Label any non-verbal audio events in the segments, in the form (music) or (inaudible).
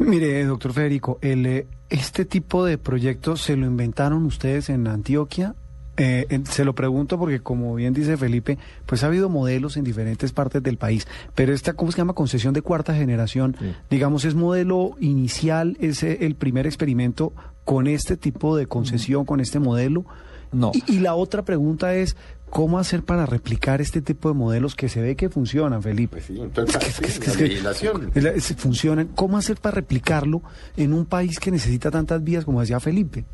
Mire, doctor Federico, el, eh, ¿este tipo de proyectos se lo inventaron ustedes en Antioquia? Eh, se lo pregunto porque, como bien dice Felipe, pues ha habido modelos en diferentes partes del país, pero esta, ¿cómo se llama? Concesión de cuarta generación, Sí. digamos, es modelo inicial, es eh, el primer experimento con este tipo de concesión, con este modelo. No. Y, y la otra pregunta es, ¿cómo hacer para replicar este tipo de modelos que se ve que funcionan, Felipe? Pues sí, entonces, funcionan. ¿Cómo hacer para replicarlo en un país que necesita tantas vías como decía Felipe?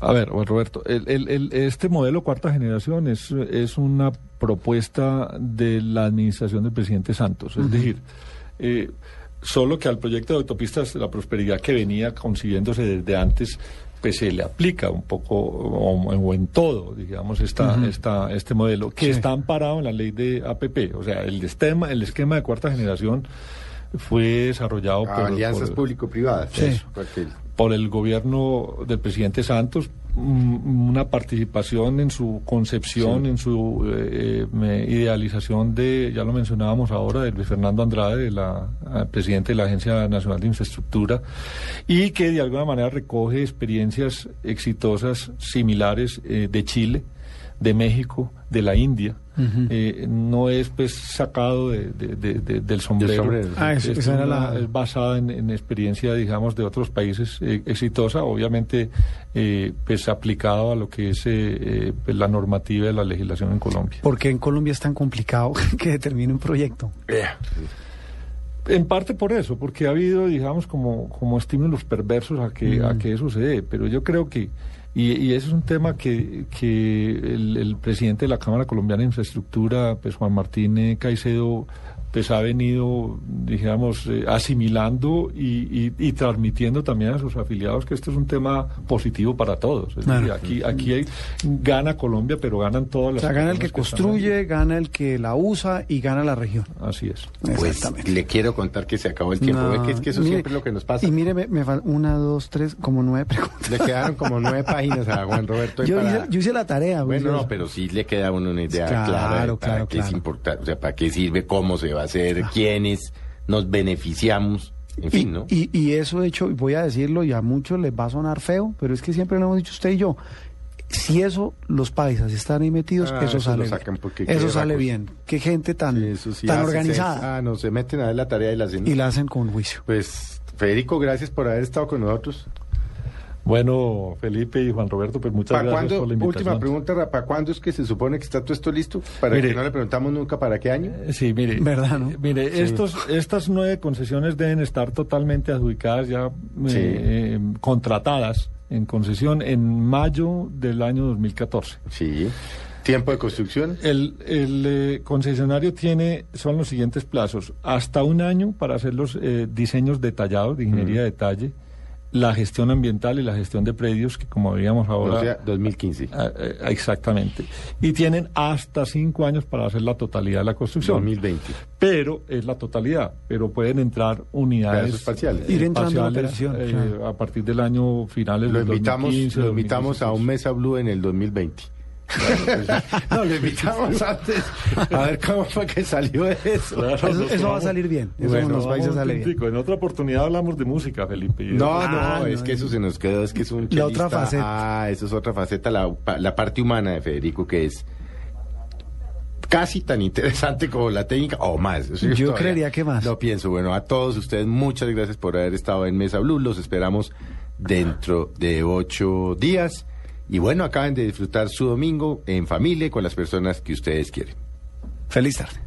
A ver, Juan Roberto, el- el- el- este modelo cuarta generación es, es una propuesta de la administración del presidente Santos. Es decir, eh, solo que al proyecto de autopistas de la prosperidad que venía concibiéndose desde antes, pues se le aplica un poco o, o en todo, digamos, esta, esta, este modelo, que Sí. está amparado en la ley de APP. O sea, el esquema, el esquema de cuarta generación fue desarrollado por... Alianzas público-privadas. Sí. eso, por el gobierno del presidente Santos mm, una participación en su concepción, Sí. en su eh, eh, idealización de, ya lo mencionábamos ahora, de Luis Fernando Andrade, de la eh, presidente de la Agencia Nacional de Infraestructura, y que de alguna manera recoge experiencias exitosas similares eh, de Chile, de México, de la India. Eh, no es pues sacado de- de- de- de- del sombrero. sombrero, sí. Ah, eso- Es esa era una- la- es basada en, en experiencia, digamos, de otros países eh, exitosa, obviamente, eh, pues aplicado a lo que es pues, la normativa de la legislación en Colombia. ¿Por qué en Colombia es tan complicado (laughs) que determine un proyecto? En parte por eso, porque ha habido, digamos, como, como estímulos perversos a que, a que eso se dé, pero yo creo que, y, y ese es un tema que, que el, el presidente de la Cámara Colombiana de Infraestructura, pues Juan Martín eh, Caicedo, pues ha venido, digamos, eh, asimilando y, y- y transmitiendo también a sus afiliados que esto es un tema positivo para todos. Es Claro. decir, aquí, aquí hay- gana Colombia, pero ganan todas O las sea, gana el que están construye, gana el que la usa y gana la región. Así es. Pues le quiero contar que se acabó el tiempo. No, que es que eso mire, siempre es lo que nos pasa. Y mire, me, me fal- una, dos, tres, como nueve preguntas. Le quedaron como nueve páginas a Juan Roberto. Yo, para- hice, yo hice la tarea. Bueno, juicioso. no, pero sí le queda a uno una idea Claro, clara de para claro, qué es claro. importante, o sea, para qué sirve, cómo se va a hacer, quiénes nos beneficiamos, en Y, fin, ¿no? y, y eso hecho, y voy a decirlo, y a muchos les va a sonar feo, pero es que siempre lo hemos dicho usted y yo. Si eso, los paisas están ahí metidos, Ah, eso eso sale bien. Eso sale racos. bien. Qué gente tan, Sí, eso sí tan hace- organizada. se- ah, no, se meten a ver la tarea y la hacen. Y la hacen con juicio. Pues, Federico, gracias por haber estado con nosotros. Bueno, Felipe y Juan Roberto, pues muchas ¿Para gracias cuándo, por la invitación. última pregunta, Ra, ¿para cuándo es que se supone que está todo esto listo? Para Mire. que no le preguntamos nunca para qué año. Eh, Sí, mire, ¿Verdad, no? eh, mire, estos, estas nueve concesiones deben estar totalmente adjudicadas ya, eh, Sí. eh, contratadas en concesión en mayo del año 2014. Sí. ¿Tiempo de construcción? El, el, eh, concesionario tiene, son los siguientes plazos, hasta un año para hacer los eh, diseños detallados de ingeniería de detalle, la gestión ambiental y la gestión de predios, que como veíamos ahora... O sea, 2015. Ah, eh, exactamente. Y tienen hasta cinco años para hacer la totalidad de la construcción. 2020. Pero es la totalidad. Pero pueden entrar unidades parciales. Ir entrando en parciales, operación, eh, claro. a partir del año finales Lo del invitamos, 2015, lo invitamos a un 2016. Mesa Blue en el 2020. No, lo invitamos antes. A ver cómo fue que salió eso. Claro, Eso, eso va a salir bien. Eso Bueno, en los países Vamos sale bien. En otra oportunidad hablamos de música, Felipe. de- No, Ah, no, es no, que eso se nos quedó, es que es un La otra chelista. faceta. Ah, eso es otra faceta, la, la parte humana de Federico, que es casi tan interesante como la técnica, o más. Eso Yo todavía creería que más. Lo pienso. Bueno, a todos ustedes, muchas gracias por haber estado en Mesa Blue. Los esperamos dentro de ocho días. Y bueno, acaben de disfrutar su domingo en familia con las personas que ustedes quieren. Feliz tarde.